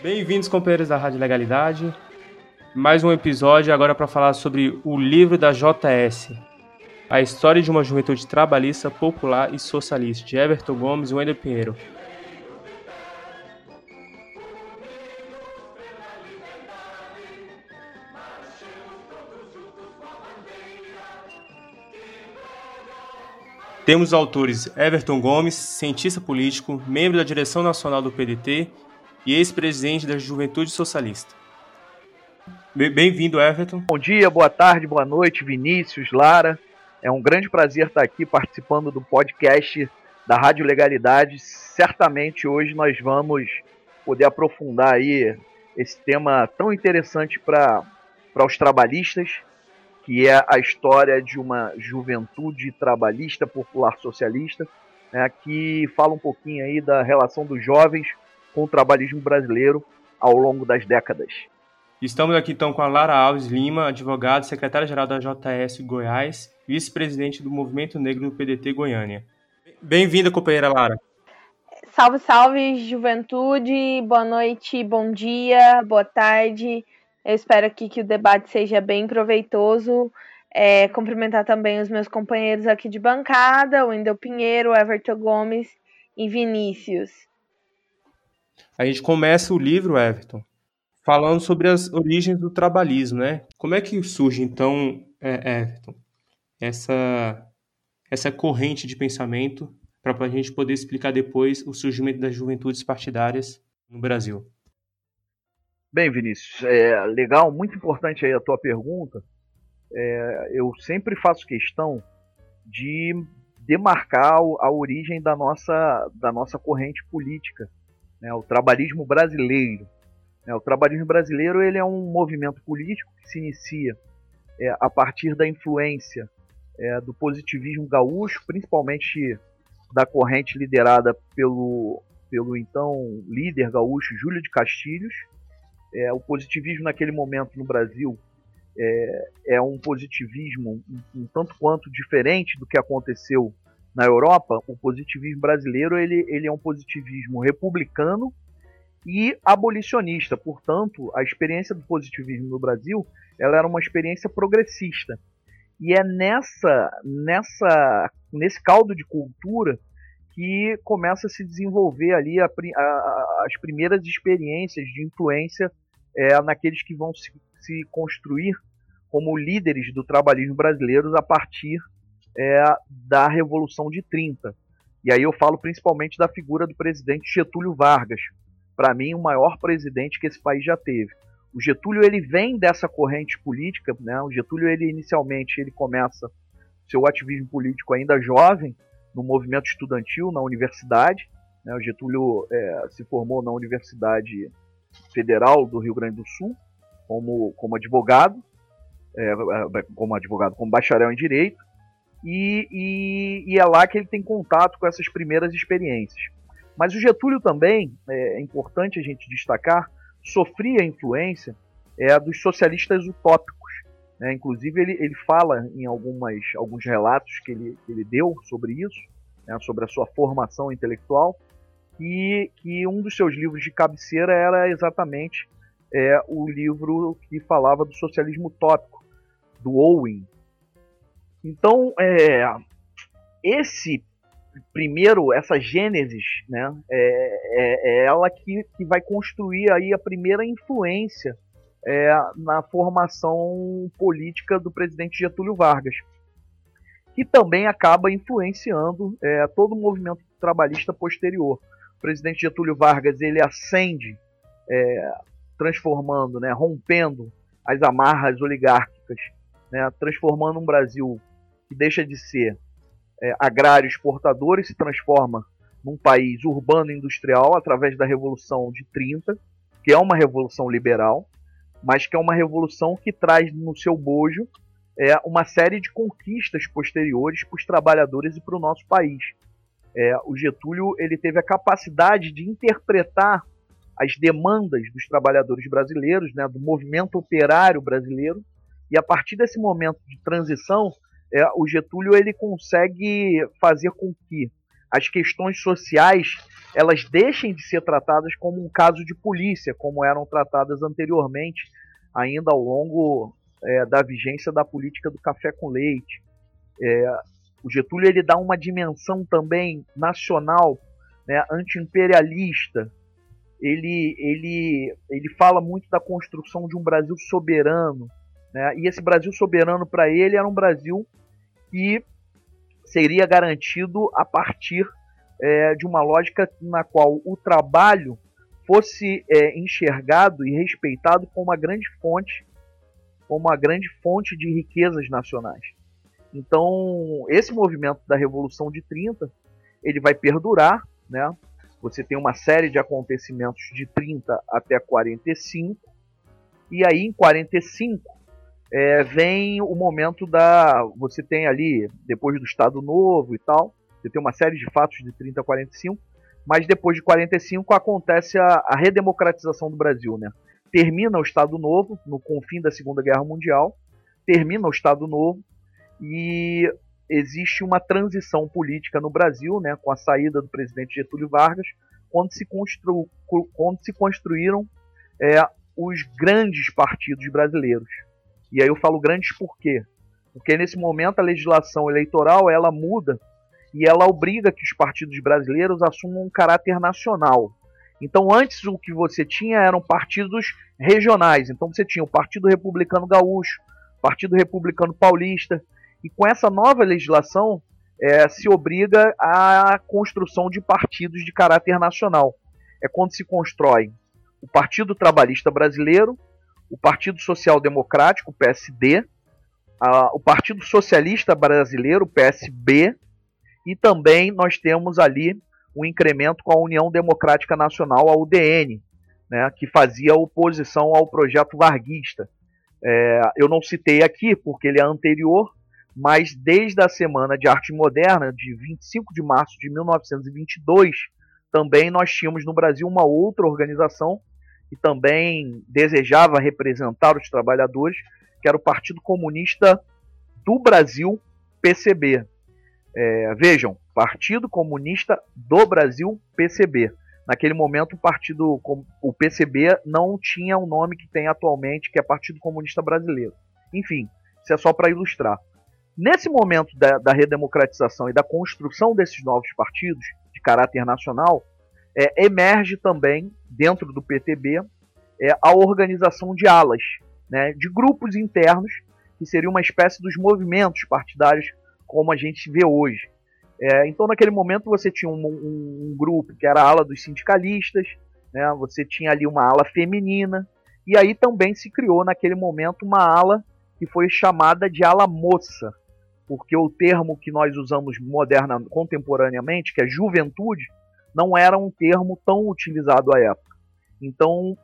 Bem-vindos, companheiros da Rádio Legalidade. Mais um episódio agora para falar sobre o livro da JS, A História de uma Juventude Trabalhista, Popular e Socialista, de Everton Gomes e Wendel Pinheiro. Temos os autores Everton Gomes, cientista político, membro da direção nacional do PDT e ex-presidente da Juventude Socialista. Bem-vindo, Everton. Bom dia, boa tarde, boa noite, Vinícius, Lara. É um grande prazer estar aqui participando do podcast da Rádio Legalidade. Certamente hoje nós vamos poder aprofundar aí esse tema tão interessante para os trabalhistas que é a história de uma juventude trabalhista popular socialista, né, que fala um pouquinho aí da relação dos jovens com o trabalhismo brasileiro ao longo das décadas. Estamos aqui então com a Lara Alves Lima, advogada, secretária-geral da JS Goiás, vice-presidente do Movimento Negro do PDT Goiânia. Bem-vinda, companheira Lara. Salve, salve, juventude. Boa noite, bom dia, boa tarde. Eu espero aqui que o debate seja bem proveitoso. É, cumprimentar também os meus companheiros aqui de bancada, o Wendel Pinheiro, Everton Gomes e Vinícius. A gente começa o livro, Everton, falando sobre as origens do trabalhismo, né? Como é que surge, então, é, Everton, essa, essa corrente de pensamento para a gente poder explicar depois o surgimento das juventudes partidárias no Brasil? Bem, Vinícius, é legal, muito importante aí a tua pergunta. É, eu sempre faço questão de demarcar a origem da nossa, da nossa corrente política, né, o trabalhismo brasileiro. É, o trabalhismo brasileiro ele é um movimento político que se inicia é, a partir da influência é, do positivismo gaúcho, principalmente da corrente liderada pelo, pelo então líder gaúcho Júlio de Castilhos, é, o positivismo naquele momento no Brasil é, é um positivismo um, um, tanto quanto diferente do que aconteceu na Europa. O positivismo brasileiro ele, ele é um positivismo republicano e abolicionista. Portanto, a experiência do positivismo no Brasil ela era uma experiência progressista. E é nessa, nessa, nesse caldo de cultura que começa a se desenvolver ali a, a, as primeiras experiências de influência é, naqueles que vão se, se, construir como líderes do trabalhismo brasileiro a partir é, da Revolução de 30. E aí eu falo principalmente da figura do presidente Getúlio Vargas, para mim o maior presidente que esse país já teve. O Getúlio ele vem dessa corrente política, né? O Getúlio ele inicialmente ele começa seu ativismo político ainda jovem, no movimento estudantil na universidade. Né? O Getúlio é, se formou na Universidade Federal do Rio Grande do Sul como, como advogado, é, é, como advogado, como bacharel em direito, e, e, e, é lá que ele tem contato com essas primeiras experiências. Mas o Getúlio também, é, é importante a gente destacar, sofria influência é, dos socialistas utópicos né? Inclusive, ele, ele fala em algumas, alguns relatos que ele, que ele deu sobre isso, né? sobre a sua formação intelectual, e que um dos seus livros de cabeceira era exatamente é, o livro que falava do socialismo utópico, do Owen. Então, é, esse primeiro, essa gênesis, né, é, é, é ela que, que vai construir aí a primeira influência é, na formação política do presidente Getúlio Vargas, que também acaba influenciando é, todo o movimento trabalhista posterior. O presidente Getúlio Vargas ele ascende, é, transformando, né, rompendo as amarras oligárquicas, né, transformando um Brasil que deixa de ser é, agrário exportador e se transforma num país urbano industrial através da Revolução de 30, que é uma revolução liberal, mas que é uma revolução que traz no seu bojo é, uma série de conquistas posteriores para os trabalhadores e para o nosso país. É, o Getúlio ele teve a capacidade de interpretar as demandas dos trabalhadores brasileiros, né, do movimento operário brasileiro, e a partir desse momento de transição, é, o Getúlio ele consegue fazer com que as questões sociais elas deixem de ser tratadas como um caso de polícia, como eram tratadas anteriormente, ainda ao longo é, da vigência da política do café com leite. É, o Getúlio ele dá uma dimensão também nacional, né, anti-imperialista. Ele, ele, ele fala muito da construção de um Brasil soberano. Né, e esse Brasil soberano, para ele, era um Brasil que seria garantido a partir é, de uma lógica na qual o trabalho fosse é, enxergado e respeitado como uma grande fonte, como uma grande fonte de riquezas nacionais. Então, esse movimento da Revolução de 30, ele vai perdurar, né? Você tem uma série de acontecimentos de 30 até 45, e aí em 45 é, vem o momento da. Você tem ali, depois do Estado Novo e tal, você tem uma série de fatos de 30 a 45, mas depois de 45 acontece a, a redemocratização do Brasil, né? Termina o Estado Novo, no confim da Segunda Guerra Mundial, termina o Estado Novo e existe uma transição política no Brasil, né, com a saída do presidente Getúlio Vargas, quando se, constru, quando se construíram é, os grandes partidos brasileiros. E aí eu falo grandes por quê? Porque nesse momento a legislação eleitoral ela muda e ela obriga que os partidos brasileiros assumam um caráter nacional. Então, antes o que você tinha eram partidos regionais. Então, você tinha o Partido Republicano Gaúcho, Partido Republicano Paulista, e com essa nova legislação é, se obriga à construção de partidos de caráter nacional. É quando se constrói o Partido Trabalhista Brasileiro, o Partido Social Democrático, PSD, a, o Partido Socialista Brasileiro, PSB, e também nós temos ali um incremento com a União Democrática Nacional, a UDN, né, que fazia oposição ao projeto varguista. É, eu não citei aqui porque ele é anterior, mas desde a Semana de Arte Moderna, de 25 de março de 1922, também nós tínhamos no Brasil uma outra organização que também desejava representar os trabalhadores, que era o Partido Comunista do Brasil, PCB. É, vejam, Partido Comunista do Brasil, PCB. Naquele momento, o partido, o PCB não tinha o nome que tem atualmente, que é Partido Comunista Brasileiro. Enfim, isso é só para ilustrar. Nesse momento da, da, redemocratização e da construção desses novos partidos de caráter nacional, é, emerge também, dentro do PTB, é, a organização de alas, né, de grupos internos, que seria uma espécie dos movimentos partidários como a gente vê hoje. É, então, naquele momento, você tinha um, um, um, grupo que era a ala dos sindicalistas, né, você tinha ali uma ala feminina, e aí também se criou, naquele momento, uma ala que foi chamada de ala moça, porque o termo que nós usamos moderna, contemporaneamente, que é juventude, não era um termo tão utilizado à época. Então,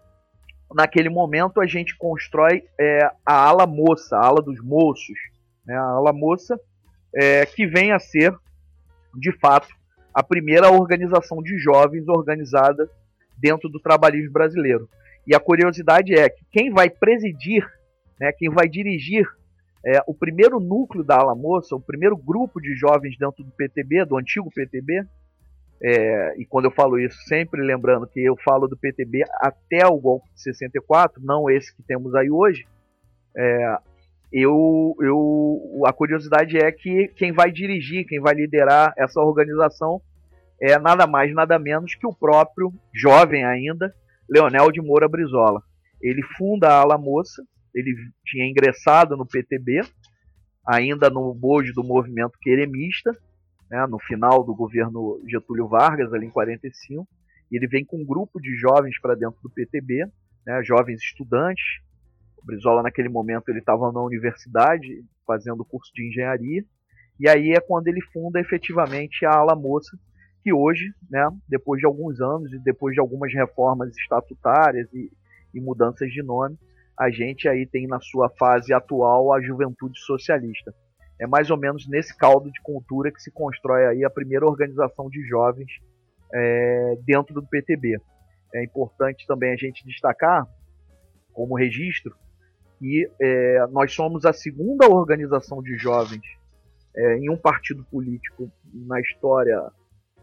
naquele momento, a gente constrói é, a ala moça, a ala dos moços. Né? A ala moça é, que vem a ser, de fato, a primeira organização de jovens organizada dentro do trabalhismo brasileiro. E a curiosidade é que quem vai presidir, né, quem vai dirigir é, o primeiro núcleo da Ala Moça, o primeiro grupo de jovens dentro do PTB, do antigo PTB, é, e quando eu falo isso, sempre lembrando que eu falo do PTB até o golpe de 64, não esse que temos aí hoje, é, eu, eu, a curiosidade é que quem vai dirigir, quem vai liderar essa organização é nada mais, nada menos que o próprio, jovem ainda, Leonel de Moura Brizola. Ele funda a Ala Moça, ele tinha ingressado no PTB, ainda no bojo do movimento queremista, né, no final do governo Getúlio Vargas, ali em 45. Ele vem com um grupo de jovens para dentro do PTB, né, jovens estudantes, Brizola naquele momento ele estava na universidade fazendo curso de engenharia e aí é quando ele funda efetivamente a Ala Moça, que hoje, né, depois de alguns anos e depois de algumas reformas estatutárias e, e mudanças de nome, a gente aí tem na sua fase atual a Juventude Socialista. É mais ou menos nesse caldo de cultura que se constrói aí a primeira organização de jovens é, dentro do PTB. É importante também a gente destacar, como registro, que é, nós somos a segunda organização de jovens é, em um partido político na história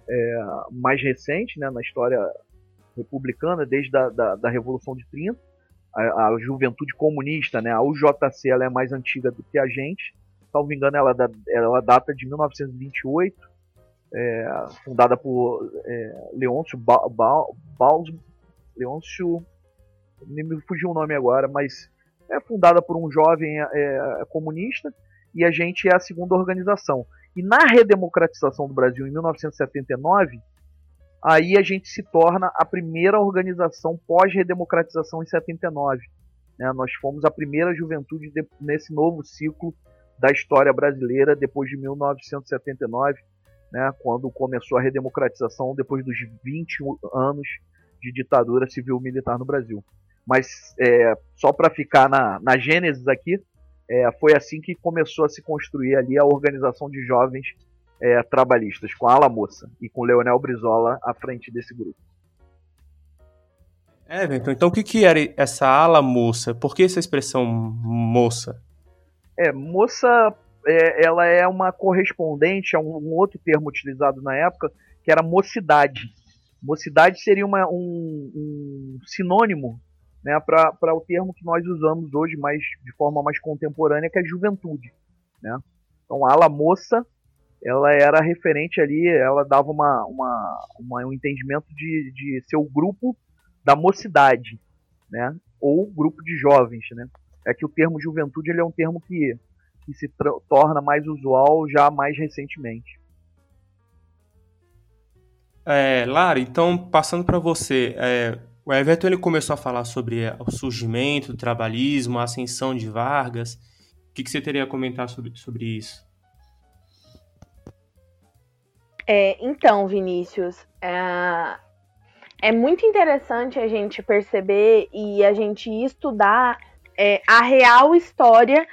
é, mais recente né, na história republicana, desde a da, da Revolução de 30. A, a, juventude comunista, né, a UJC, ela é mais antiga do que a gente. Salvo engano, ela, ela data de 1928, é, fundada por é, Leôncio ba, ba, Baus, Leôncio, me fugiu o nome agora, mas é fundada por um jovem é, comunista e a gente é a segunda organização. E na redemocratização do Brasil em 1979, aí a gente se torna a primeira organização pós-redemocratização em 79. Né? Nós fomos a primeira juventude de, nesse novo ciclo da história brasileira depois de 1979, né? quando começou a redemocratização depois dos 20 anos de ditadura civil-militar no Brasil. Mas é, só para ficar na, na gênesis aqui, é, foi assim que começou a se construir ali a organização de jovens é, trabalhistas, com a Ala Moça e com Leonel Brizola à frente desse grupo. É, então, então o que, que era essa ala moça? Por que essa expressão moça? É, moça, é, ela é uma correspondente a um, um, outro termo utilizado na época, que era mocidade. Mocidade seria uma, um, um sinônimo né, para o termo que nós usamos hoje mais de forma mais contemporânea, que é juventude. Né? Então, a ala moça, ela era referente ali, ela dava uma, uma, uma um entendimento de, de ser o grupo da mocidade, né? ou grupo de jovens. Né? É que o termo juventude ele é um termo que, que se torna mais usual já mais recentemente. É, Lara, então passando para você, é, o Everton ele começou a falar sobre o surgimento do trabalhismo, a ascensão de Vargas. O que, que você teria a comentar sobre, sobre isso? É, então, Vinícius, é, é, muito interessante a gente perceber e a gente estudar é, a real história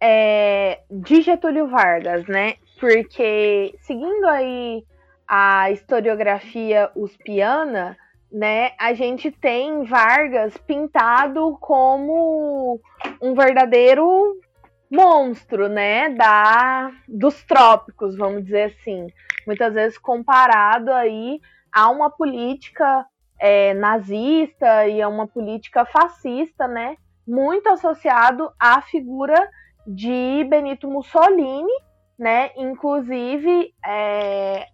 é, de Getúlio Vargas, né? Porque seguindo aí a historiografia uspiana, né, a gente tem Vargas pintado como um verdadeiro monstro, né, da dos trópicos, vamos dizer assim, muitas vezes comparado aí a uma política é, nazista e a uma política fascista, né, muito associado à figura de Benito Mussolini, né, inclusive é,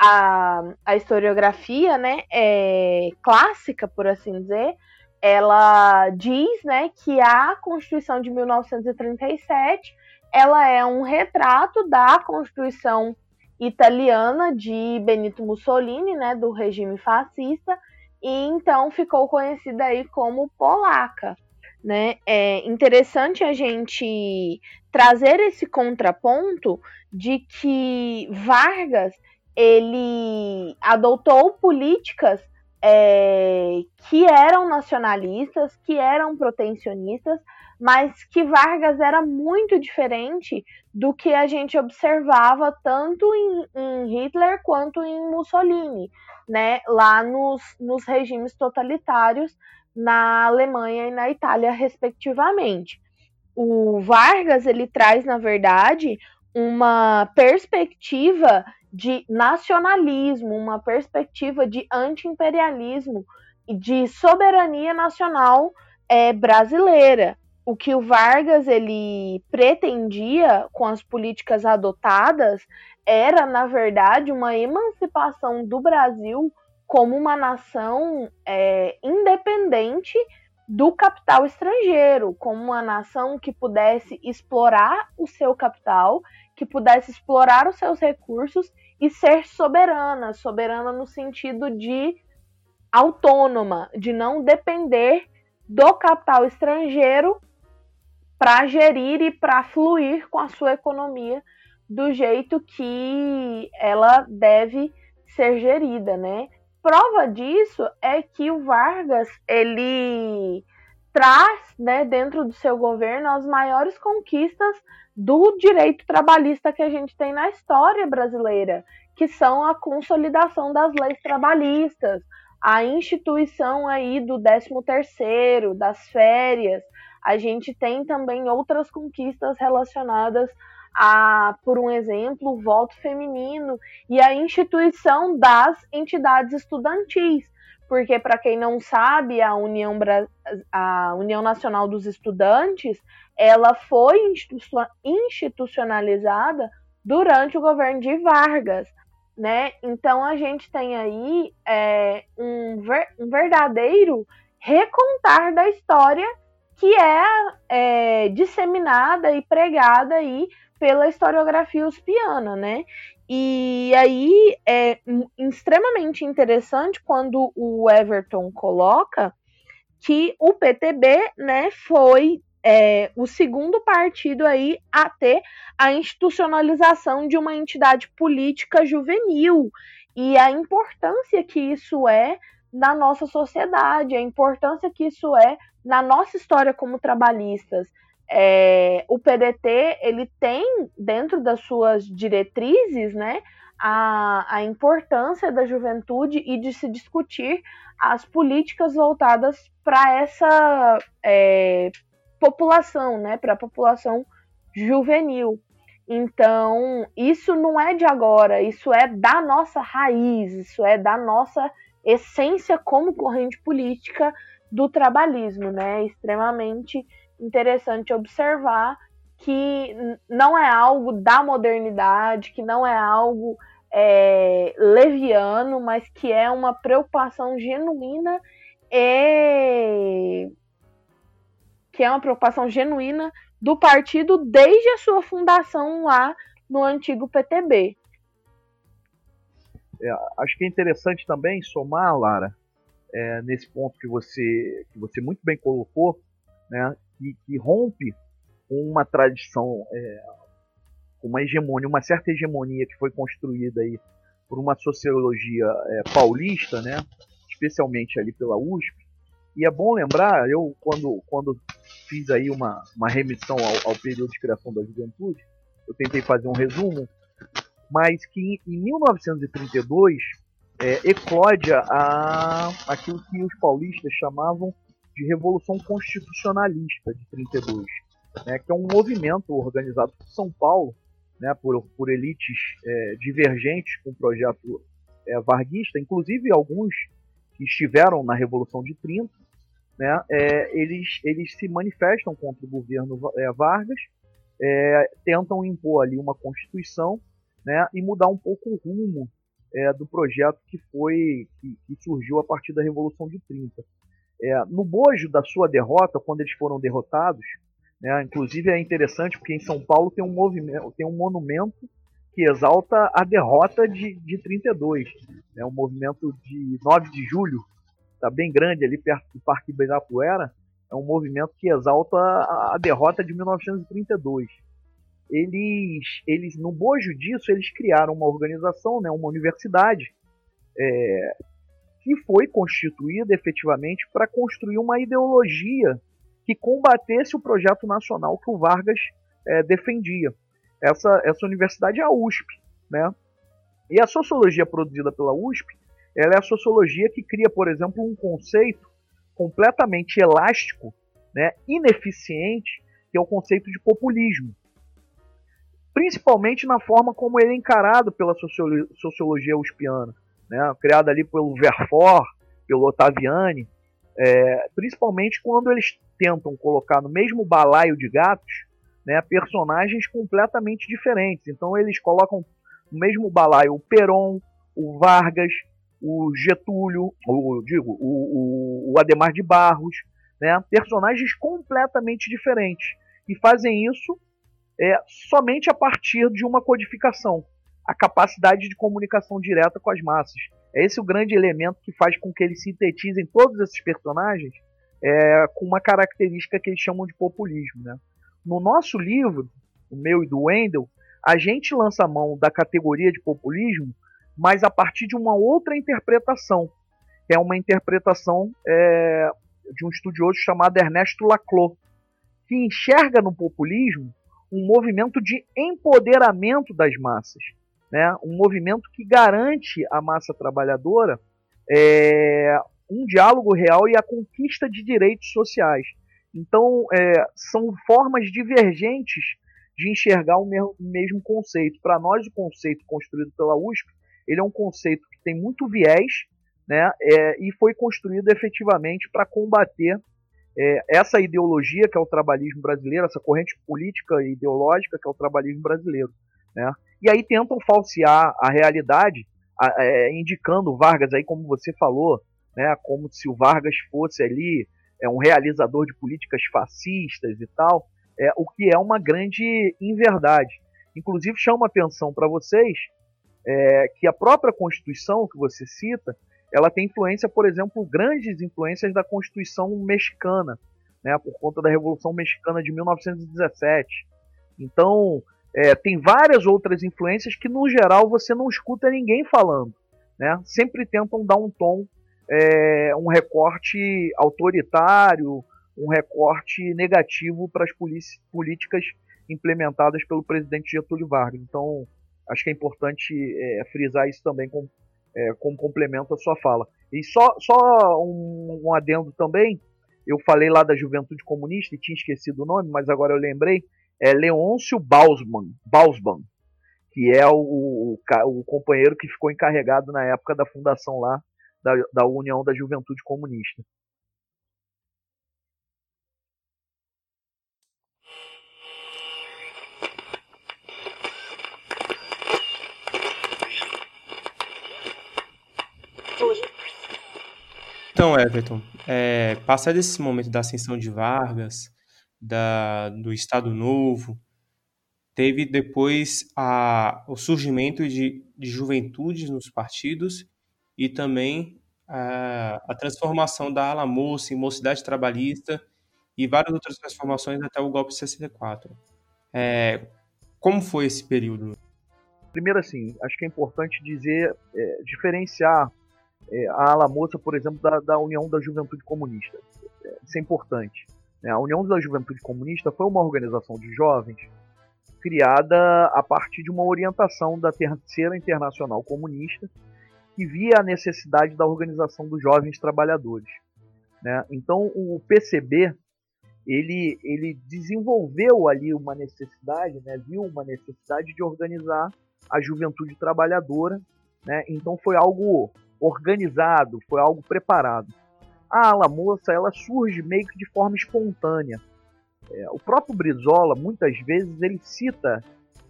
a, a historiografia, né, é, clássica, por assim dizer, ela diz, né, que a Constituição de 1937 ela é um retrato da Constituição italiana de Benito Mussolini, né, do regime fascista, e então ficou conhecida aí como polaca, né? É interessante a gente trazer esse contraponto de que Vargas ele adotou políticas é, que eram nacionalistas, que eram protecionistas, mas que Vargas era muito diferente do que a gente observava tanto em, em Hitler quanto em Mussolini, né, lá nos, nos regimes totalitários na Alemanha e na Itália, respectivamente. O Vargas ele traz, na verdade, uma perspectiva de nacionalismo, uma perspectiva de anti-imperialismo e de soberania nacional é, brasileira. O que o Vargas ele pretendia com as políticas adotadas era, na verdade, uma emancipação do Brasil como uma nação é, independente do capital estrangeiro, como uma nação que pudesse explorar o seu capital que pudesse explorar os seus recursos e ser soberana, soberana no sentido de autônoma, de não depender do capital estrangeiro para gerir e para fluir com a sua economia do jeito que ela deve ser gerida, né? Prova disso é que o Vargas ele traz, né, dentro do seu governo as maiores conquistas do direito trabalhista que a gente tem na história brasileira, que são a consolidação das leis trabalhistas, a instituição aí do 13º, das férias. A gente tem também outras conquistas relacionadas a, por um exemplo, o voto feminino e a instituição das entidades estudantis. Porque, para quem não sabe, a União, a União Nacional dos Estudantes ela foi institucionalizada durante o governo de Vargas. Né? Então a gente tem aí é, um, ver, um verdadeiro recontar da história que é, é, disseminada e pregada aí pela historiografia uspiana, né? E aí é extremamente interessante quando o Everton coloca que o PTB, né, foi é, o segundo partido aí a ter a institucionalização de uma entidade política juvenil e a importância que isso é na nossa sociedade, a importância que isso é na nossa história como trabalhistas. É, o PDT ele tem dentro das suas diretrizes, né, a, a importância da juventude e de se discutir as políticas voltadas para essa é, população, né, para a população juvenil. Então, isso não é de agora, isso é da nossa raiz, isso é da nossa essência como corrente política do trabalhismo, né? É extremamente interessante observar que não é algo da modernidade, que não é algo é, leviano, mas que é uma preocupação genuína e que é uma preocupação genuína do partido desde a sua fundação lá no antigo PTB. É, acho que é interessante também somar, Lara, é, nesse ponto que você, que você muito bem colocou, né, que, que rompe uma tradição, é, uma hegemonia, uma certa hegemonia que foi construída aí por uma sociologia é, paulista, né, especialmente ali pela USP. E é bom lembrar, eu quando, quando fiz aí uma, uma remissão ao, ao período de criação da juventude, eu tentei fazer um resumo, mas que em 1932 é, eclode a, aquilo que os paulistas chamavam de Revolução Constitucionalista de 32, né, que é um movimento organizado por São Paulo, né, por, por elites é, divergentes com o projeto é, varguista, inclusive alguns que estiveram na Revolução de 30, né, é, eles, eles se manifestam contra o governo é, Vargas, é, tentam impor ali uma constituição né, e mudar um pouco o rumo é, do projeto que foi que, que, surgiu a partir da Revolução de 30. É, no bojo da sua derrota, quando eles foram derrotados, né, inclusive é interessante porque em São Paulo tem um movimento, tem um monumento que exalta a derrota de, de 32, é né, um movimento de 9 de julho, está bem grande ali perto do Parque Ibirapuera, é um movimento que exalta a derrota de 1932 eles, eles no bojo disso, eles criaram uma organização, né, uma universidade, é, que foi constituída efetivamente para construir uma ideologia que combatesse o projeto nacional que o Vargas é, defendia. Essa, essa universidade é a USP, né? E a sociologia produzida pela USP, ela é a sociologia que cria, por exemplo, um conceito completamente elástico, né, ineficiente, que é o conceito de populismo principalmente na forma como ele é encarado pela sociologia uspiana, né? criada ali pelo Verfort, pelo Ottaviani, é, principalmente quando eles tentam colocar no mesmo balaio de gatos né, personagens completamente diferentes. Então eles colocam no mesmo balaio o Peron, o Vargas, o Getúlio, o, digo, o, o, o Ademar de Barros, né, personagens completamente diferentes. E fazem isso é, somente a partir de uma codificação, a capacidade de comunicação direta com as massas. É esse o grande elemento que faz com que eles sintetizem todos esses personagens é, com uma característica que eles chamam de populismo. Né? No nosso livro, o meu e do Wendell, a gente lança a mão da categoria de populismo, mas a partir de uma outra interpretação, é uma interpretação é, de um estudioso chamado Ernesto Laclau, que enxerga no populismo um movimento de empoderamento das massas, né? um movimento que garante à massa trabalhadora é, um diálogo real e a conquista de direitos sociais. Então, é, são formas divergentes de enxergar o mesmo, conceito. Para nós, o conceito construído pela USP, ele é um conceito que tem muito viés, né, é, e foi construído efetivamente para combater é, essa ideologia que é o trabalhismo brasileiro, essa corrente política e ideológica que é o trabalhismo brasileiro. Né? E aí tentam falsear a realidade, a, é, indicando Vargas aí, como você falou, né, como se o Vargas fosse ali é, um realizador de políticas fascistas e tal, é, o que é uma grande inverdade. Inclusive chama atenção para vocês é, que a própria Constituição que você cita, ela tem influência, por exemplo, grandes influências da Constituição mexicana, né, por conta da Revolução Mexicana de 1917. Então, é, tem várias outras influências que, no geral, você não escuta ninguém falando. Né? Sempre tentam dar um tom, é, um recorte autoritário, um recorte negativo para as políticas implementadas pelo presidente Getúlio Vargas. Então, acho que é importante é, frisar isso também com, é, como complemento à sua fala. E só, só um, um, adendo também, eu falei lá da Juventude Comunista e tinha esquecido o nome, mas agora eu lembrei, é Leôncio Bausman, Bausman que é o, o, o, companheiro que ficou encarregado na época da fundação lá da, da União da Juventude Comunista. Então, Everton, é, passado esse momento da ascensão de Vargas, da, do Estado Novo, teve depois a, o surgimento de, de juventudes nos partidos e também a, a transformação da ala moça em mocidade trabalhista e várias outras transformações até o golpe de 64. É, como foi esse período? Primeiro, assim, acho que é importante dizer, é, diferenciar a ala moça, por exemplo, da, da União da Juventude Comunista. Isso é importante. Né? A União da Juventude Comunista foi uma organização de jovens criada a partir de uma orientação da Terceira Internacional Comunista, que via a necessidade da organização dos jovens trabalhadores. Né? Então, o PCB ele, ele desenvolveu ali uma necessidade, né? viu uma necessidade de organizar a juventude trabalhadora. Né? Então, foi algo organizado, foi algo preparado. A ala moça ela surge meio que de forma espontânea. É, o próprio Brizola, muitas vezes, ele cita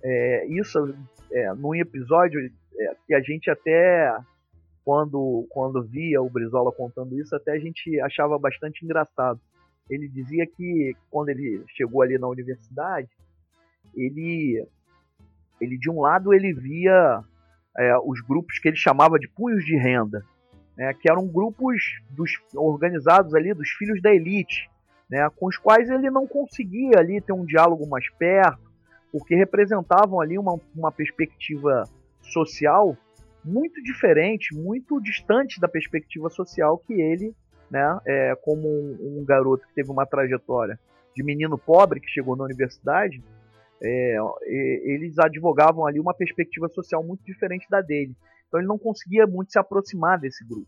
é, isso é, num episódio é, que a gente até, quando, quando via o Brizola contando isso, até a gente achava bastante engraçado. Ele dizia que quando ele chegou ali na universidade, ele, ele de um lado ele via é, os grupos que ele chamava de punhos de renda, né, que eram grupos dos, organizados ali dos filhos da elite, né, com os quais ele não conseguia ali ter um diálogo mais perto, porque representavam ali uma, uma perspectiva social muito diferente, muito distante da perspectiva social que ele, né, é, como um, um garoto que teve uma trajetória de menino pobre que chegou na universidade, é, eles advogavam ali uma perspectiva social muito diferente da dele. Então ele não conseguia muito se aproximar desse grupo.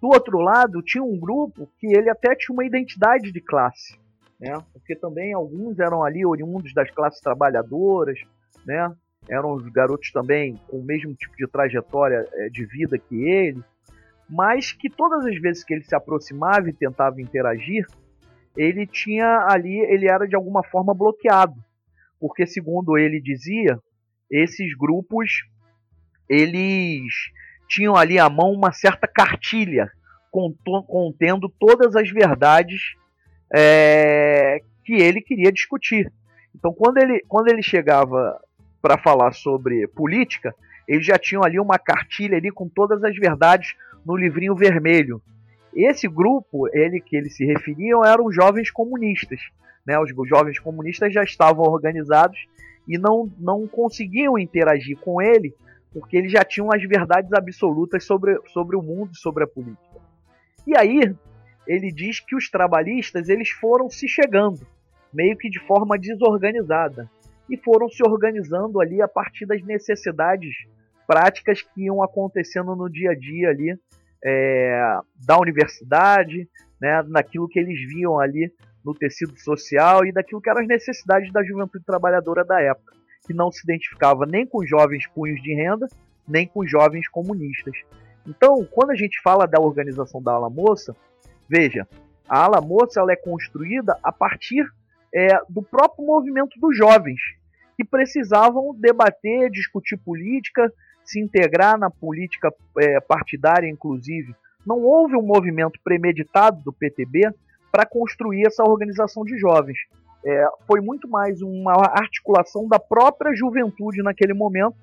Do outro lado, tinha um grupo que ele até tinha uma identidade de classe, né? Porque também alguns eram ali oriundos das classes trabalhadoras, né? Eram os garotos também com o mesmo tipo de trajetória é, de vida que ele, mas que todas as vezes que ele se aproximava e tentava interagir, ele tinha ali, ele era de alguma forma bloqueado porque segundo ele dizia, esses grupos eles tinham ali à mão uma certa cartilha contendo todas as verdades é, que ele queria discutir. Então, quando ele, quando ele chegava para falar sobre política, eles já tinham ali uma cartilha ali com todas as verdades no livrinho vermelho. Esse grupo, ele que eles se referiam, eram jovens comunistas né, os jovens comunistas já estavam organizados e não, não conseguiam interagir com ele porque eles já tinham as verdades absolutas sobre, sobre o mundo e sobre a política. E aí ele diz que os trabalhistas eles foram se chegando meio que de forma desorganizada e foram se organizando ali a partir das necessidades práticas que iam acontecendo no dia a dia ali é, da universidade, né, naquilo que eles viam ali no tecido social e daquilo que eram as necessidades da juventude trabalhadora da época, que não se identificava nem com jovens punhos de renda, nem com jovens comunistas. Então, quando a gente fala da organização da ala moça, veja, a ala moça ela é construída a partir é, do próprio movimento dos jovens, que precisavam debater, discutir política, se integrar na política é, partidária, inclusive. Não houve um movimento premeditado do PTB para construir essa organização de jovens. É, foi muito mais uma articulação da própria juventude naquele momento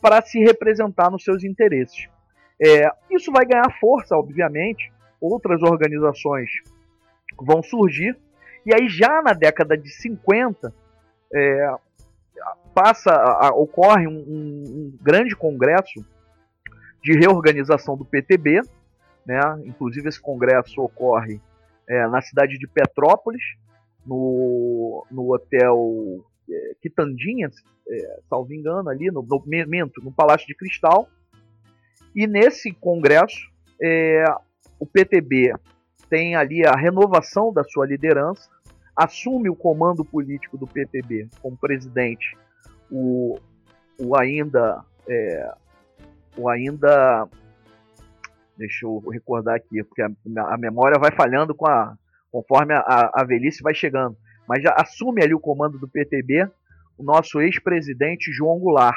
para se representar nos seus interesses. É, isso vai ganhar força, obviamente. Outras organizações vão surgir. E aí, já na década de 50, é, passa a, ocorre um, um, um, grande congresso de reorganização do PTB. Né? Inclusive, esse congresso ocorre é, na cidade de Petrópolis, no, no hotel é, Quitandinha, é, salvo engano, ali no, no, no Palácio de Cristal. E nesse congresso, é, o PTB tem ali a renovação da sua liderança, assume o comando político do PTB como presidente o, o ainda é, o ainda deixa eu recordar aqui porque a, a memória vai falhando com a conforme a, a velhice vai chegando mas já assume ali o comando do PTB o nosso ex-presidente João Goulart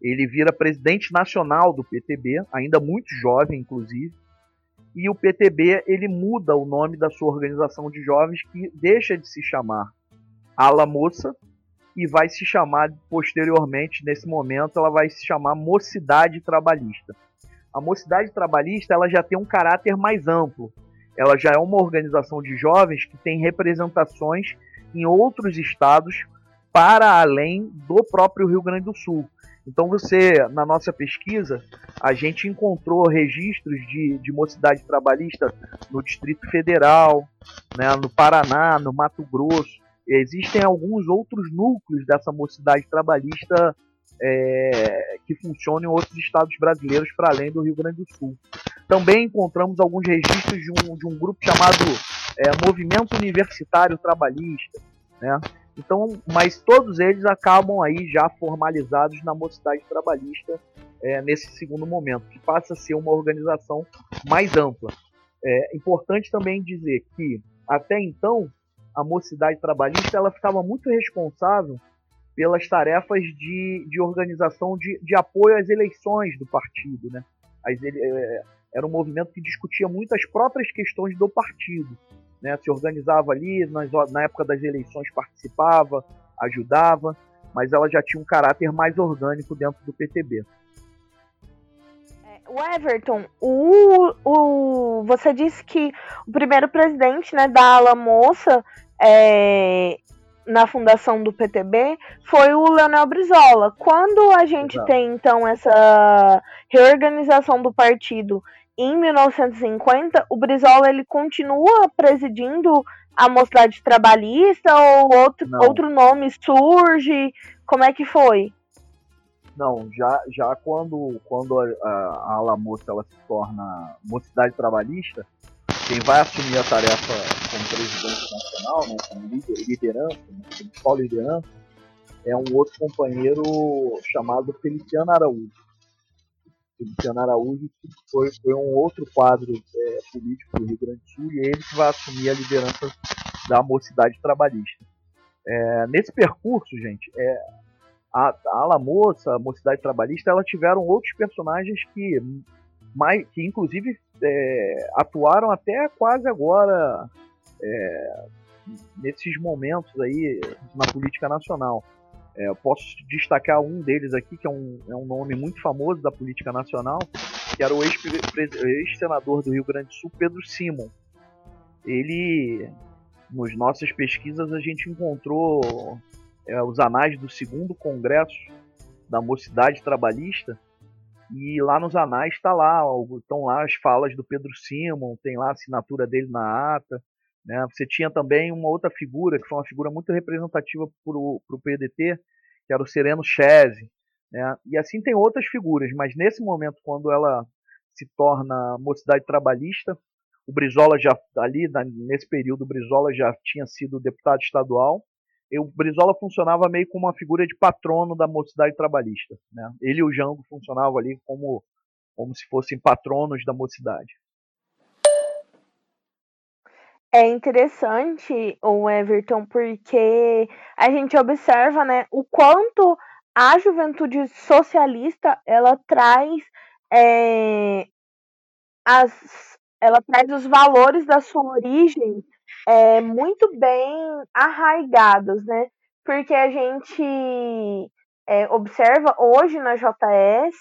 ele vira presidente nacional do PTB ainda muito jovem inclusive e o PTB ele muda o nome da sua organização de jovens que deixa de se chamar Ala Moça e vai se chamar posteriormente, nesse momento, ela vai se chamar Mocidade Trabalhista. A Mocidade Trabalhista ela já tem um caráter mais amplo. Ela já é uma organização de jovens que tem representações em outros estados para além do próprio Rio Grande do Sul. Então você, na nossa pesquisa, a gente encontrou registros de, de mocidade trabalhista no Distrito Federal, né, no Paraná, no Mato Grosso, existem alguns outros núcleos dessa mocidade trabalhista é, que funcionam em outros estados brasileiros para além do Rio Grande do Sul. Também encontramos alguns registros de um, de um grupo chamado é, Movimento Universitário Trabalhista, né? Então, mas todos eles acabam aí já formalizados na mocidade trabalhista é, nesse segundo momento, que passa a ser uma organização mais ampla. É importante também dizer que até então a mocidade trabalhista ela ficava muito responsável pelas tarefas de, de organização de, de apoio às eleições do partido. Né? As, é, era um movimento que discutia muito as próprias questões do partido. Né? Se organizava ali, nas, na época das eleições participava, ajudava, mas ela já tinha um caráter mais orgânico dentro do PTB. O Everton, o, o, você disse que o primeiro presidente né, da ala moça é, na fundação do PTB foi o Leonel Brizola. Quando a gente Exato. tem, então, essa reorganização do partido em 1950, o Brizola ele continua presidindo a Mocidade Trabalhista ou outro, outro nome surge? Como é que foi? Não, já, já quando, quando a, a, ala moça ela se torna mocidade trabalhista, quem vai assumir a tarefa como presidente nacional, né, como líder, liderança, né, principal liderança, é um outro companheiro chamado Feliciano Araújo. Feliciano Araújo foi, foi um outro quadro é, político do Rio Grande do Sul e ele que vai assumir a liderança da mocidade trabalhista. É, nesse percurso, gente, é, a, a Ala Moça, a Mocidade Trabalhista, elas tiveram outros personagens que, mais, que inclusive é, atuaram até quase agora é, nesses momentos aí na política nacional. É, posso destacar um deles aqui, que é um, é um nome muito famoso da política nacional, que era o ex-senador ex do Rio Grande do Sul, Pedro Simon. Ele, nas nossas pesquisas, a gente encontrou é, os anais do segundo congresso da Mocidade Trabalhista e lá nos anais está lá, estão lá as falas do Pedro Simon, tem lá a assinatura dele na ata. Né? Você tinha também uma outra figura, que foi uma figura muito representativa para o PDT, que era o Sereno Chese. Né? E assim tem outras figuras, mas nesse momento, quando ela se torna mocidade trabalhista, O Brizola já ali nesse período o Brizola já tinha sido deputado estadual. E o Brizola funcionava meio como uma figura de patrono da mocidade trabalhista, né? Ele e o Jango funcionavam ali como como se fossem patronos da mocidade. É interessante o Everton porque a gente observa, né, o quanto a juventude socialista ela traz é, as, ela traz os valores da sua origem é, muito bem arraigados, né? Porque a gente é, observa hoje na JS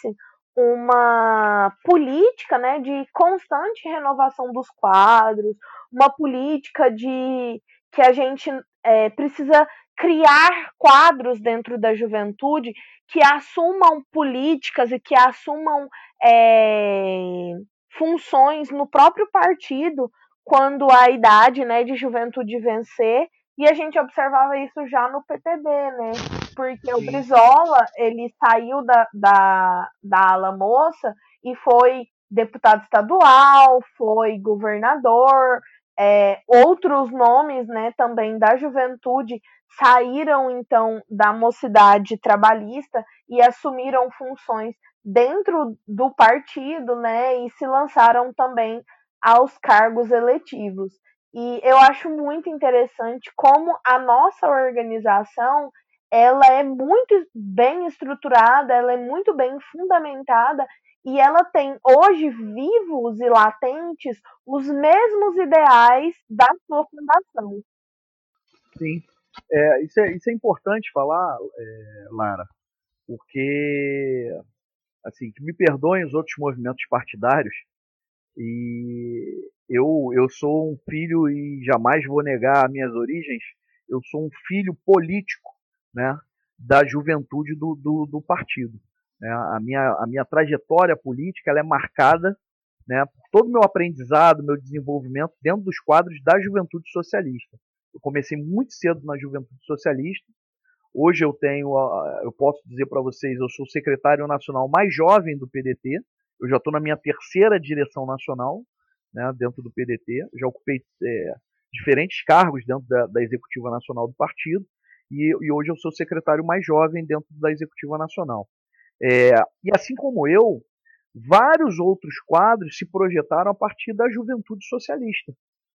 uma política né, de constante renovação dos quadros, uma política de que a gente é, precisa criar quadros dentro da juventude que assumam políticas e que assumam é, funções no próprio partido quando a idade né, de juventude vencer. E a gente observava isso já no PTB, né? Porque o Brizola, ele saiu da, da, da ala moça e foi deputado estadual, foi governador, é, outros nomes né, também da juventude saíram então da mocidade trabalhista e assumiram funções dentro do partido, né, e se lançaram também aos cargos eletivos. E eu acho muito interessante como a nossa organização ela é muito bem estruturada, ela é muito bem fundamentada e ela tem hoje vivos e latentes os mesmos ideais da sua fundação. Sim, é, isso, é, isso é importante falar, é, Lara, porque, assim, que me perdoem os outros movimentos partidários, e eu, eu sou um filho e jamais vou negar minhas origens, eu sou um filho político né, da juventude do, do, do partido. Né? A, minha, a minha trajetória política ela é marcada né, por todo o meu aprendizado, meu desenvolvimento dentro dos quadros da juventude socialista. Eu comecei muito cedo na juventude socialista. Hoje eu tenho, eu posso dizer para vocês, eu sou o secretário nacional mais jovem do PDT. Eu já estou na minha terceira direção nacional, né, dentro do PDT. Já ocupei é, diferentes cargos dentro da, da, executiva nacional do partido. E, e, hoje eu sou secretário mais jovem dentro da executiva nacional. É, e assim como eu, vários outros quadros se projetaram a partir da juventude socialista,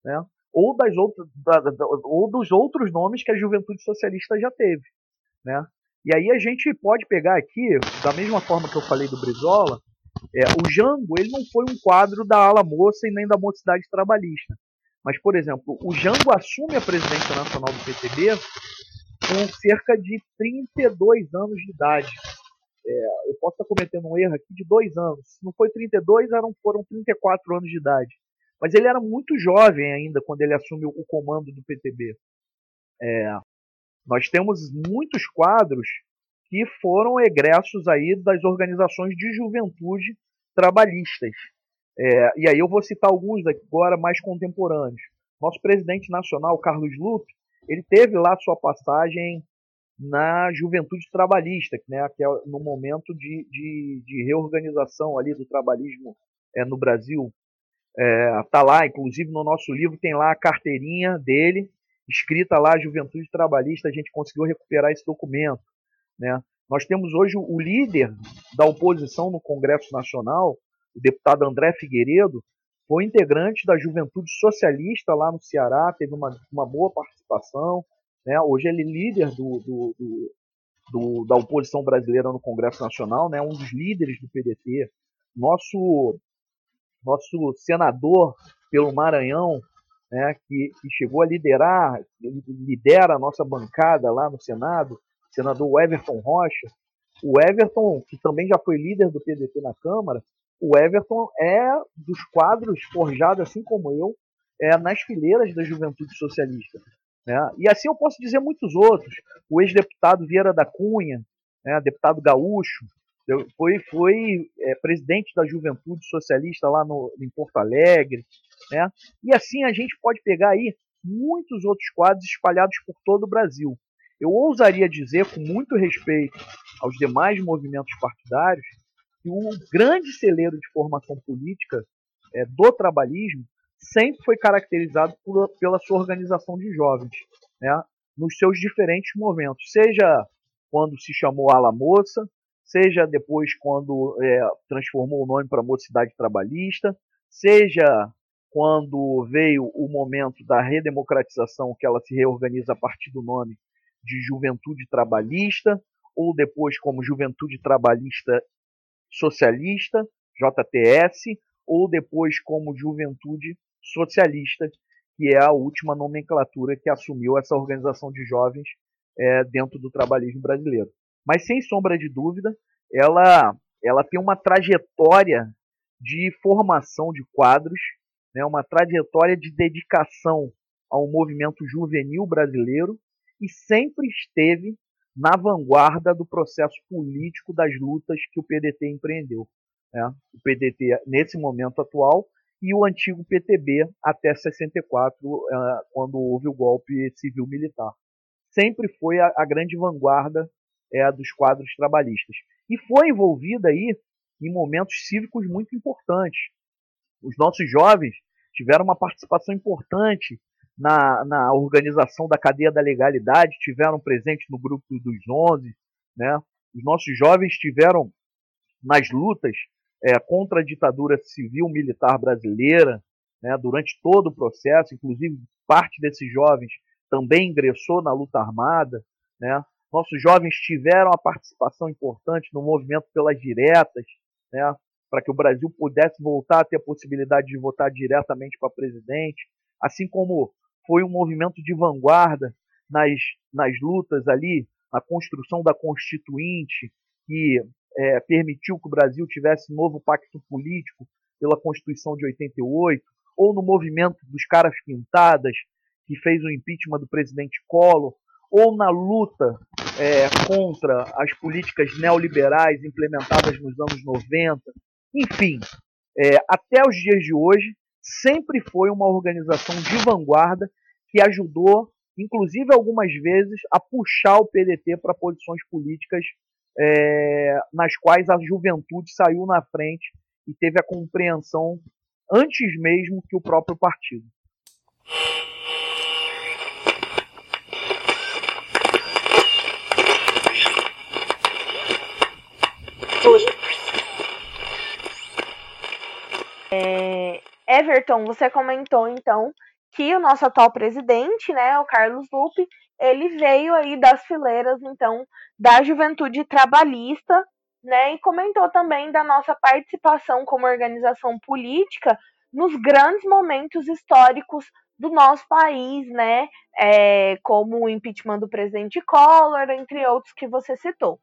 né? ou, das outras, da, da, ou dos outros nomes que a juventude socialista já teve. Né? E aí a gente pode pegar aqui, da mesma forma que eu falei do Brizola, é, o Jango ele não foi um quadro da ala moça e nem da mocidade trabalhista. Mas, por exemplo, o Jango assume a presidência nacional do PTB com cerca de 32 anos de idade. É, eu posso estar cometendo um erro aqui de dois anos. Se não foi 32, eram, foram 34 anos de idade. Mas ele era muito jovem ainda quando ele assumiu o comando do PTB. É, nós temos muitos quadros que foram egressos aí das organizações de juventude trabalhistas. É, e aí eu vou citar alguns agora mais contemporâneos. Nosso presidente nacional, Carlos Lupe, ele teve lá sua passagem na juventude trabalhista, né, que é no momento de, de, de reorganização ali do trabalhismo é, no Brasil. É, tá lá, inclusive no nosso livro tem lá a carteirinha dele, escrita lá Juventude Trabalhista, a gente conseguiu recuperar esse documento. Né? Nós temos hoje o líder da oposição no Congresso Nacional, o deputado André Figueiredo, foi integrante da Juventude Socialista lá no Ceará, teve uma, uma boa participação. Né? Hoje ele é líder do, do, do, do, da oposição brasileira no Congresso Nacional, né? um dos líderes do PDT. Nosso, nosso senador pelo Maranhão, né? que, que chegou a liderar, lidera a nossa bancada lá no Senado, senador Everton Rocha. O Everton, que também já foi líder do PDT na Câmara, o Everton é dos quadros forjados, assim como eu, é, nas fileiras da juventude socialista. Né? E assim eu posso dizer muitos outros. O ex-deputado Vieira da Cunha, né, deputado gaúcho, foi, foi é, presidente da juventude socialista lá no, em Porto Alegre. Né? E assim a gente pode pegar aí muitos outros quadros espalhados por todo o Brasil. Eu ousaria dizer, com muito respeito aos demais movimentos partidários, que o grande celeiro de formação política é, do trabalhismo sempre foi caracterizado por, pela sua organização de jovens, né, nos seus diferentes momentos, seja quando se chamou Ala Moça, seja depois quando é, transformou o nome para Mocidade Trabalhista, seja quando veio o momento da redemocratização, que ela se reorganiza a partir do nome de Juventude Trabalhista, ou depois como Juventude Trabalhista Socialista, JTS, ou depois como Juventude Socialista, que é a última nomenclatura que assumiu essa organização de jovens é, dentro do trabalhismo brasileiro. Mas sem sombra de dúvida, ela, ela tem uma trajetória de formação de quadros, né, uma trajetória de dedicação ao movimento juvenil brasileiro e sempre esteve na vanguarda do processo político das lutas que o PDT empreendeu. Né? O PDT, nesse momento atual, e o antigo PTB até 64, eh, quando houve o golpe civil-militar. Sempre foi a, grande vanguarda é, dos quadros trabalhistas. E foi envolvida aí em momentos cívicos muito importantes. Os nossos jovens tiveram uma participação importante na, na organização da cadeia da legalidade, tiveram presente no grupo dos 11, né? Os nossos jovens tiveram nas lutas é, contra a ditadura civil-militar brasileira, né, durante todo o processo, inclusive parte desses jovens também ingressou na luta armada. Né? Nossos jovens tiveram a participação importante no movimento pelas diretas, né, para que o Brasil pudesse voltar a ter a possibilidade de votar diretamente para presidente, assim como foi um movimento de vanguarda nas, nas lutas ali, na construção da Constituinte, que é, permitiu que o Brasil tivesse novo pacto político pela Constituição de 88, ou no movimento dos caras pintadas, que fez o impeachment do presidente Collor, ou na luta é, contra as políticas neoliberais implementadas nos anos 90. Enfim, é, até os dias de hoje, sempre foi uma organização de vanguarda que ajudou, inclusive algumas vezes, a puxar o PDT para posições políticas é, nas quais a juventude saiu na frente e teve a compreensão antes mesmo que o próprio partido. É, Everton, você comentou então que o nosso atual presidente, né, o Carlos Lupe, ele veio aí das fileiras, então, da juventude trabalhista, né, e comentou também da nossa participação como organização política nos grandes momentos históricos do nosso país, né, é, como o impeachment do presidente Collor, entre outros que você citou.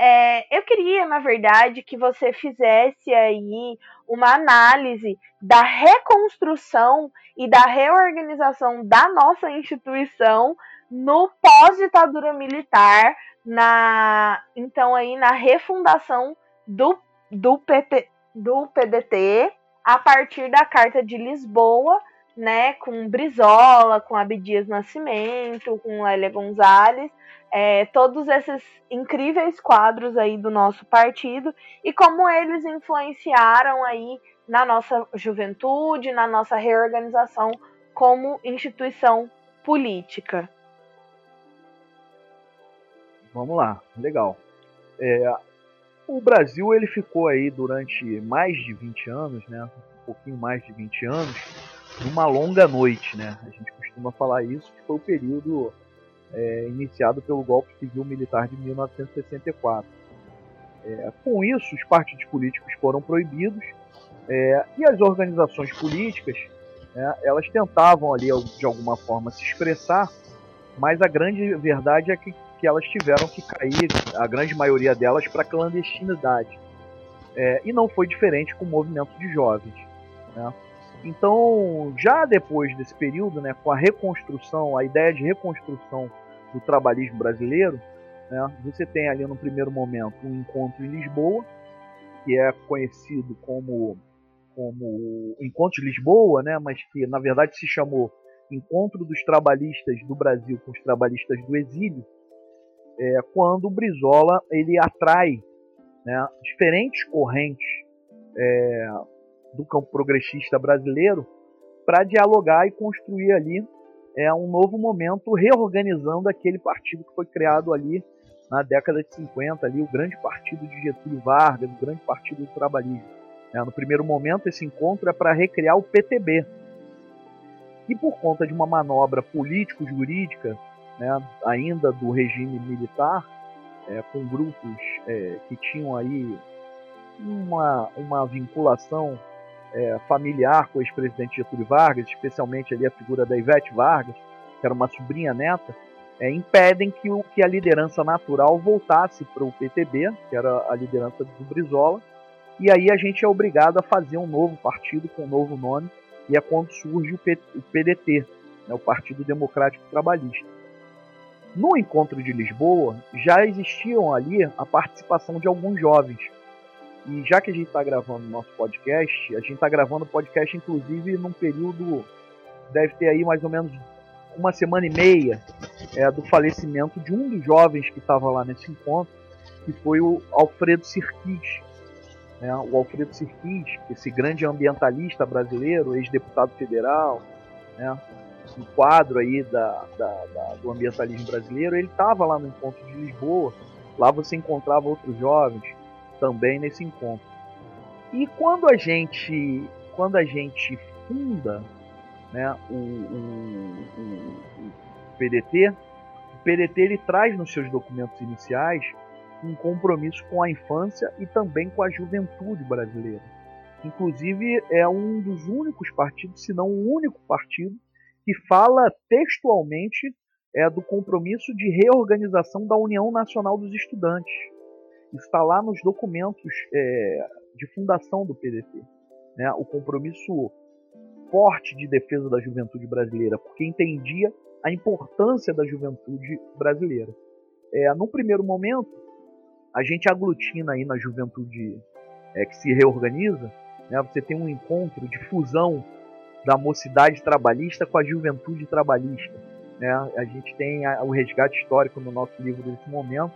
É, eu queria, na verdade, que você fizesse aí uma análise da reconstrução e da reorganização da nossa instituição no pós-ditadura militar, na então aí na refundação do, do, PT, do PDT a partir da Carta de Lisboa, né, com Brizola, com Abdias Nascimento, com Lélia Gonzalez, é, todos esses incríveis quadros aí do nosso partido e como eles influenciaram aí na nossa juventude, na nossa reorganização como instituição política. Vamos lá, legal. É, o Brasil ele ficou aí durante mais de 20 anos, né, um pouquinho mais de 20 anos, numa longa noite, né? A gente costuma falar isso, que foi o período é, iniciado pelo golpe civil militar de 1964. É, com isso, os partidos políticos foram proibidos é, e as organizações políticas né, elas tentavam ali de alguma forma se expressar, mas a grande verdade é que, que elas tiveram que cair, a grande maioria delas, para clandestinidade. É, e não foi diferente com o movimento de jovens. Né? Então, já depois desse período, né, com a reconstrução, a ideia de reconstrução do trabalhismo brasileiro, né, você tem ali no primeiro momento um encontro em Lisboa, que é conhecido como, como Encontro de Lisboa, né, mas que na verdade se chamou Encontro dos Trabalhistas do Brasil com os Trabalhistas do Exílio, é, quando o Brizola ele atrai né, diferentes correntes é, do campo progressista brasileiro para dialogar e construir ali é, um novo momento, reorganizando aquele partido que foi criado ali na década de 50, ali, o grande partido de Getúlio Vargas, o grande partido do trabalhismo. É, no primeiro momento, esse encontro é para recriar o PTB. E por conta de uma manobra político-jurídica, né, ainda do regime militar, é, com grupos é, que tinham aí uma, uma vinculação é, familiar com o ex-presidente Getúlio Vargas, especialmente ali a figura da Ivete Vargas, que era uma sobrinha neta, é, impedem que, o, que a liderança natural voltasse para o PTB, que era a liderança do Brizola, e aí a gente é obrigado a fazer um novo partido com um novo nome, e é quando surge o, P, o PDT, né, o Partido Democrático Trabalhista. No encontro de Lisboa, já existiam ali a participação de alguns jovens, e já que a gente está gravando o nosso podcast, a gente está gravando o podcast, inclusive, num período. Deve ter aí mais ou menos uma semana e meia é, do falecimento de um dos jovens que estava lá nesse encontro, que foi o Alfredo Sirquis. Né? O Alfredo Sirquis, esse grande ambientalista brasileiro, ex-deputado federal, né? um quadro aí da, da, da, do ambientalismo brasileiro, ele estava lá no encontro de Lisboa. Lá você encontrava outros jovens também nesse encontro. E quando a gente, quando a gente funda né, o, o, o, o PDT, o PDT ele traz nos seus documentos iniciais um compromisso com a infância e também com a juventude brasileira. Inclusive, é um dos únicos partidos, se não o único partido, que fala textualmente é, do compromisso de reorganização da União Nacional dos Estudantes está lá nos documentos é, de fundação do PDT. Né? O compromisso forte de defesa da juventude brasileira, porque entendia a importância da juventude brasileira. É, no primeiro momento, a gente aglutina aí na juventude é, que se reorganiza, né? você tem um encontro de fusão da mocidade trabalhista com a juventude trabalhista. Né? A gente tem o resgate histórico no nosso livro desse momento,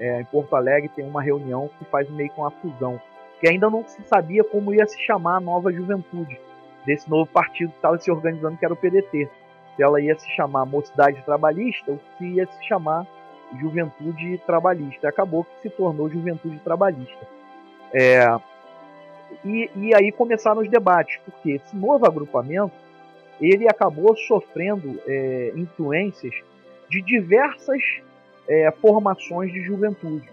é, em Porto Alegre tem uma reunião que faz meio com a fusão, que ainda não se sabia como ia se chamar a nova juventude desse novo partido que estava se organizando, que era o PDT. Se ela ia se chamar Mocidade Trabalhista ou se ia se chamar Juventude Trabalhista. Acabou que se tornou Juventude Trabalhista. É, e, e aí começaram os debates, porque esse novo agrupamento ele acabou sofrendo é, influências de diversas é, formações de juventude.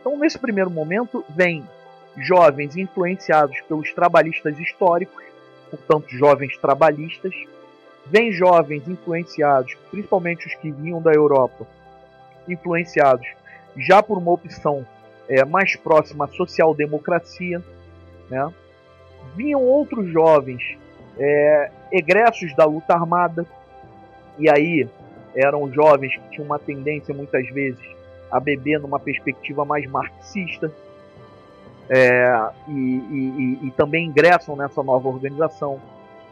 Então, nesse primeiro momento, vem jovens influenciados pelos trabalhistas históricos, portanto, jovens trabalhistas, vem jovens influenciados, principalmente os que vinham da Europa, influenciados já por uma opção é, mais próxima à social-democracia, né? vinham outros jovens é, egressos da luta armada, e aí eram jovens que tinham uma tendência muitas vezes a beber numa perspectiva mais marxista é, e, e, e, também ingressam nessa nova organização.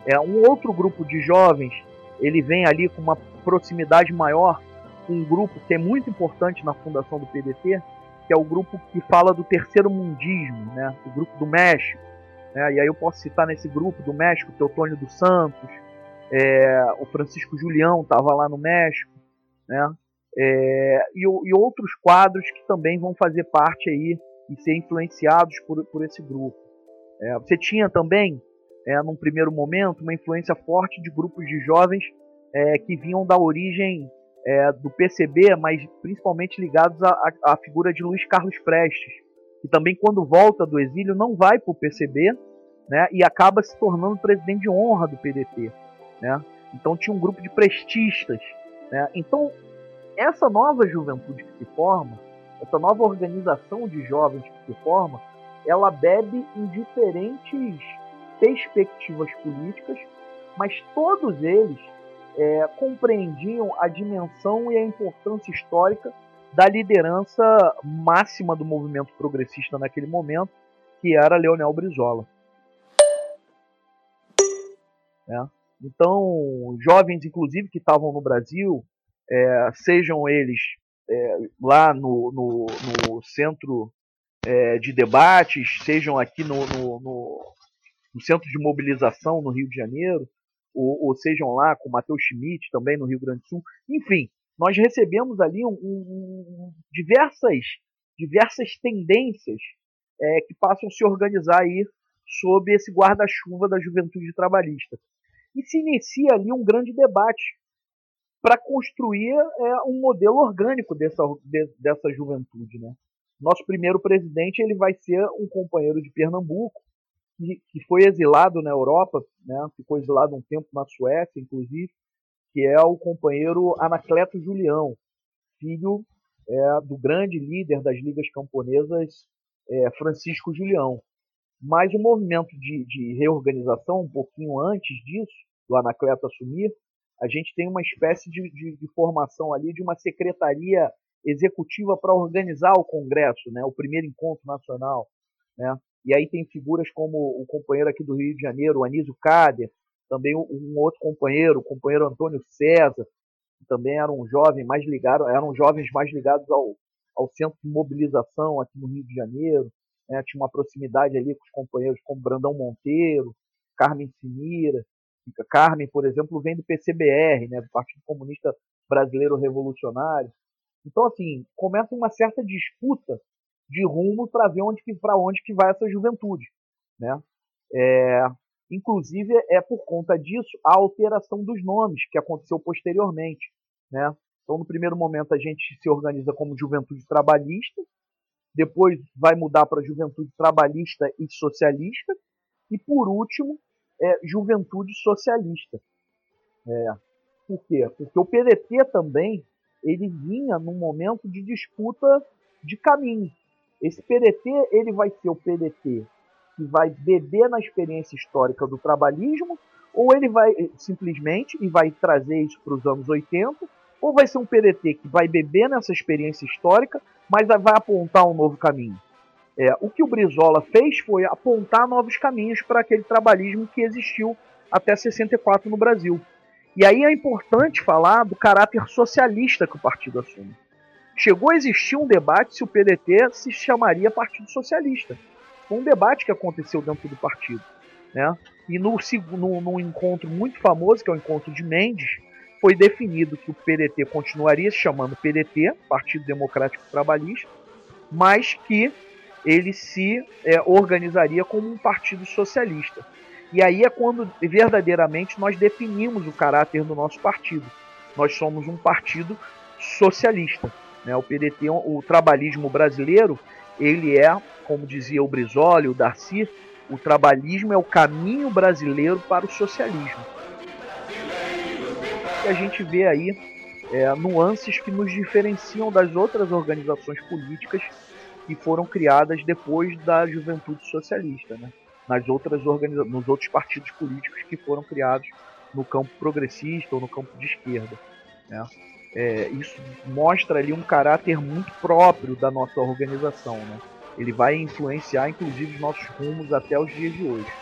É, um outro grupo de jovens ele vem ali com uma proximidade maior com um grupo que é muito importante na fundação do PDT, que é o grupo que fala do terceiro mundismo, né? o grupo do México. Né? E aí eu posso citar nesse grupo do México Teotônio dos Santos, é, o Francisco Julião estava lá no México, né? É, e, e, outros quadros que também vão fazer parte aí e ser influenciados por, por esse grupo. É, você tinha também, é, num primeiro momento, uma influência forte de grupos de jovens é, que vinham da origem é, do PCB, mas principalmente ligados à, à figura de Luiz Carlos Prestes, que também quando volta do exílio não vai para o PCB né, e acaba se tornando presidente de honra do PDT. Né? Então tinha um grupo de prestistas. Né? Então, essa nova juventude que se forma, essa nova organização de jovens que se forma, ela bebe em diferentes perspectivas políticas, mas todos eles é, compreendiam a dimensão e a importância histórica da liderança máxima do movimento progressista naquele momento, que era Leonel Brizola. É. Então, jovens, inclusive, que estavam no Brasil, é, sejam eles é, lá no, no, no centro é, de debates, sejam aqui no, no, no, centro de mobilização no Rio de Janeiro, ou, ou sejam lá com o Matheus Schmidt também no Rio Grande do Sul. Enfim, nós recebemos ali um, um, diversas, diversas tendências é, que passam a se organizar aí sob esse guarda-chuva da juventude trabalhista. E se inicia ali um grande debate para construir é, um modelo orgânico dessa, de, dessa juventude. Né? Nosso primeiro presidente ele vai ser um companheiro de Pernambuco, que, que foi exilado na Europa, né? ficou exilado um tempo na Suécia, inclusive, que é o companheiro Anacleto Julião, filho é, do grande líder das ligas camponesas, é, Francisco Julião. Mas o movimento de, de, reorganização, um pouquinho antes disso, do Anacleto assumir, a gente tem uma espécie de, de, de formação ali de uma secretaria executiva para organizar o Congresso, né, o primeiro encontro nacional. Né? E aí tem figuras como o companheiro aqui do Rio de Janeiro, o Anísio Kader, também um outro companheiro, o companheiro Antônio César, que também era um jovem mais ligado, eram jovens mais ligados ao, ao centro de mobilização aqui no Rio de Janeiro, né? tinha uma proximidade ali com os companheiros como Brandão Monteiro, Carmen Sinira, Carmen, por exemplo, vem do PCBR, né, do Partido Comunista Brasileiro Revolucionário. Então, assim, começa uma certa disputa de rumo para ver onde que para onde que vai essa juventude, né? É, inclusive é por conta disso a alteração dos nomes que aconteceu posteriormente, né? Então, no primeiro momento a gente se organiza como Juventude Trabalhista, depois vai mudar para Juventude Trabalhista e Socialista e por último é Juventude Socialista. É, por quê? Porque o PDT também ele vinha num momento de disputa de caminho. Esse PDT ele vai ser o PDT que vai beber na experiência histórica do trabalhismo, ou ele vai simplesmente e vai trazer isso para os anos 80, ou vai ser um PDT que vai beber nessa experiência histórica, mas vai apontar um novo caminho. É, o que o Brizola fez foi apontar novos caminhos para aquele trabalhismo que existiu até 64 no Brasil. E aí é importante falar do caráter socialista que o partido assume. Chegou a existir um debate se o PDT se chamaria Partido Socialista. Foi um debate que aconteceu dentro do partido. Né? E no, no, num encontro muito famoso, que é o encontro de Mendes, foi definido que o PDT continuaria se chamando PDT, Partido Democrático Trabalhista, mas que ele se é, organizaria como um partido socialista. E aí é quando verdadeiramente nós definimos o caráter do nosso partido. Nós somos um partido socialista. Né? O PDT, o trabalhismo brasileiro, ele é, como dizia o Brizola, o Darcy, o trabalhismo é o caminho brasileiro para o socialismo. E a gente vê aí é, nuances que nos diferenciam das outras organizações políticas que foram criadas depois da juventude socialista. Né? nas outras organiza nos outros partidos políticos que foram criados no campo progressista ou no campo de esquerda. Né? É, isso mostra ali um caráter muito próprio da nossa organização. Né? Ele vai influenciar, inclusive, os nossos rumos até os dias de hoje.